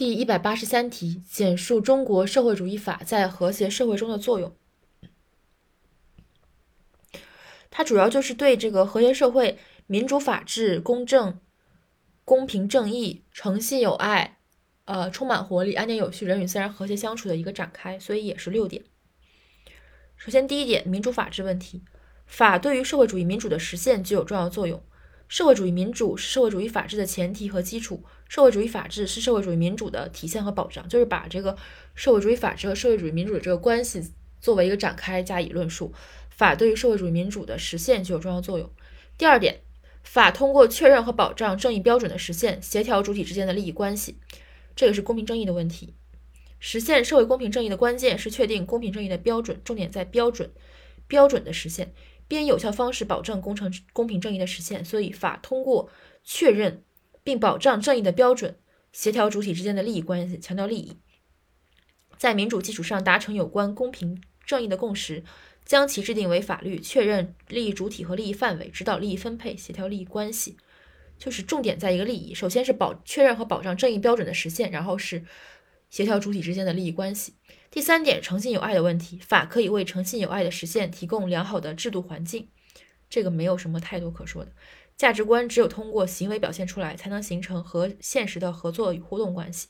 第一百八十三题，简述中国社会主义法在和谐社会中的作用。它主要就是对这个和谐社会、民主法治、公正、公平正义、诚信有爱、呃充满活力、安宁有序、人与自然和谐相处的一个展开，所以也是六点。首先，第一点，民主法治问题，法对于社会主义民主的实现具有重要作用。社会主义民主是社会主义法治的前提和基础，社会主义法治是社会主义民主的体现和保障，就是把这个社会主义法治和社会主义民主的这个关系作为一个展开加以论述。法对于社会主义民主的实现具有重要作用。第二点，法通过确认和保障正义标准的实现，协调主体之间的利益关系，这个是公平正义的问题。实现社会公平正义的关键是确定公平正义的标准，重点在标准，标准的实现。并有效方式保证工程公平正义的实现，所以法通过确认并保障正义的标准，协调主体之间的利益关系，强调利益，在民主基础上达成有关公平正义的共识，将其制定为法律，确认利益主体和利益范围，指导利益分配，协调利益关系，就是重点在一个利益，首先是保确认和保障正义标准的实现，然后是协调主体之间的利益关系。第三点，诚信有爱的问题，法可以为诚信有爱的实现提供良好的制度环境，这个没有什么太多可说的。价值观只有通过行为表现出来，才能形成和现实的合作与互动关系。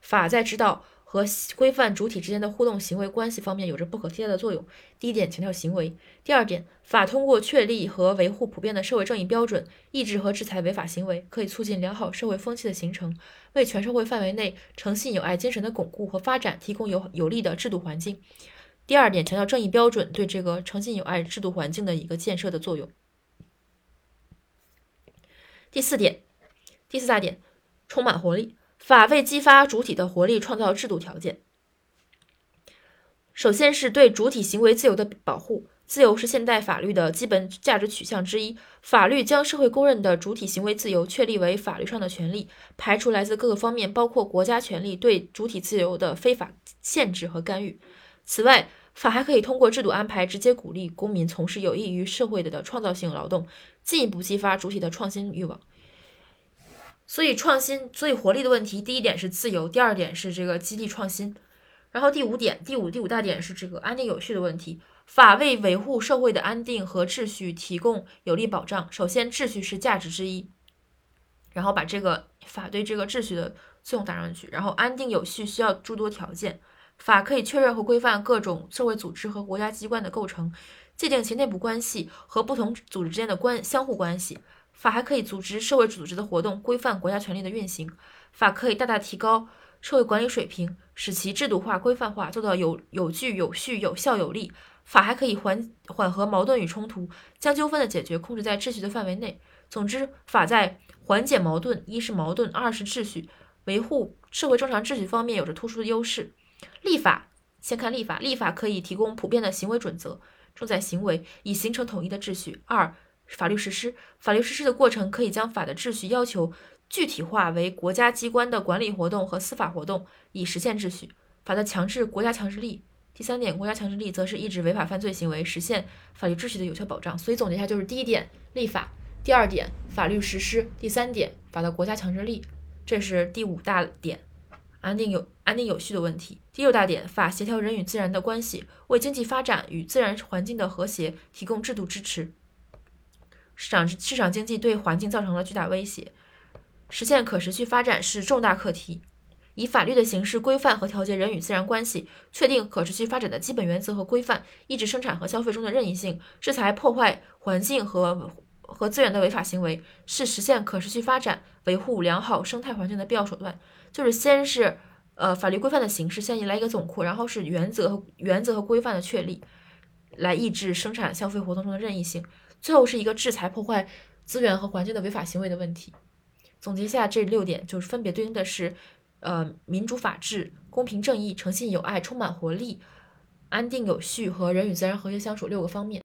法在指导。和规范主体之间的互动行为关系方面有着不可替代的作用。第一点强调行为，第二点，法通过确立和维护普遍的社会正义标准，抑制和制裁违法行为，可以促进良好社会风气的形成，为全社会范围内诚信友爱精神的巩固和发展提供有有利的制度环境。第二点强调正义标准对这个诚信友爱制度环境的一个建设的作用。第四点，第四大点，充满活力。法为激发主体的活力创造制度条件。首先是对主体行为自由的保护，自由是现代法律的基本价值取向之一。法律将社会公认的主体行为自由确立为法律上的权利，排除来自各个方面，包括国家权力对主体自由的非法限制和干预。此外，法还可以通过制度安排直接鼓励公民从事有益于社会的创造性劳动，进一步激发主体的创新欲望。所以创新，所以活力的问题，第一点是自由，第二点是这个激励创新，然后第五点，第五第五大点是这个安定有序的问题。法为维护社会的安定和秩序提供有力保障。首先，秩序是价值之一，然后把这个法对这个秩序的作用打上去。然后，安定有序需要诸多条件，法可以确认和规范各种社会组织和国家机关的构成，界定其内部关系和不同组织之间的关相互关系。法还可以组织社会组织的活动，规范国家权力的运行。法可以大大提高社会管理水平，使其制度化、规范化，做到有有据、有序、有效、有力。法还可以缓缓和矛盾与冲突，将纠纷的解决控制在秩序的范围内。总之，法在缓解矛盾，一是矛盾，二是秩序，维护社会正常秩序方面有着突出的优势。立法，先看立法，立法可以提供普遍的行为准则，重在行为，以形成统一的秩序。二法律实施，法律实施的过程可以将法的秩序要求具体化为国家机关的管理活动和司法活动，以实现秩序。法的强制，国家强制力。第三点，国家强制力则是抑制违法犯罪行为，实现法律秩序的有效保障。所以总结一下，就是第一点，立法；第二点，法律实施；第三点，法的国家强制力。这是第五大点，安定有安定有序的问题。第六大点，法协调人与自然的关系，为经济发展与自然环境的和谐提供制度支持。市场市场经济对环境造成了巨大威胁，实现可持续发展是重大课题。以法律的形式规范和调节人与自然关系，确定可持续发展的基本原则和规范，抑制生产和消费中的任意性，制裁破坏环境和和资源的违法行为，是实现可持续发展、维护良好生态环境的必要手段。就是先是呃法律规范的形式，先来一个总括，然后是原则和原则和规范的确立，来抑制生产消费活动中的任意性。最后是一个制裁破坏资源和环境的违法行为的问题。总结一下这六点，就是分别对应的是，呃，民主法治、公平正义、诚信友爱、充满活力、安定有序和人与自然和谐相处六个方面。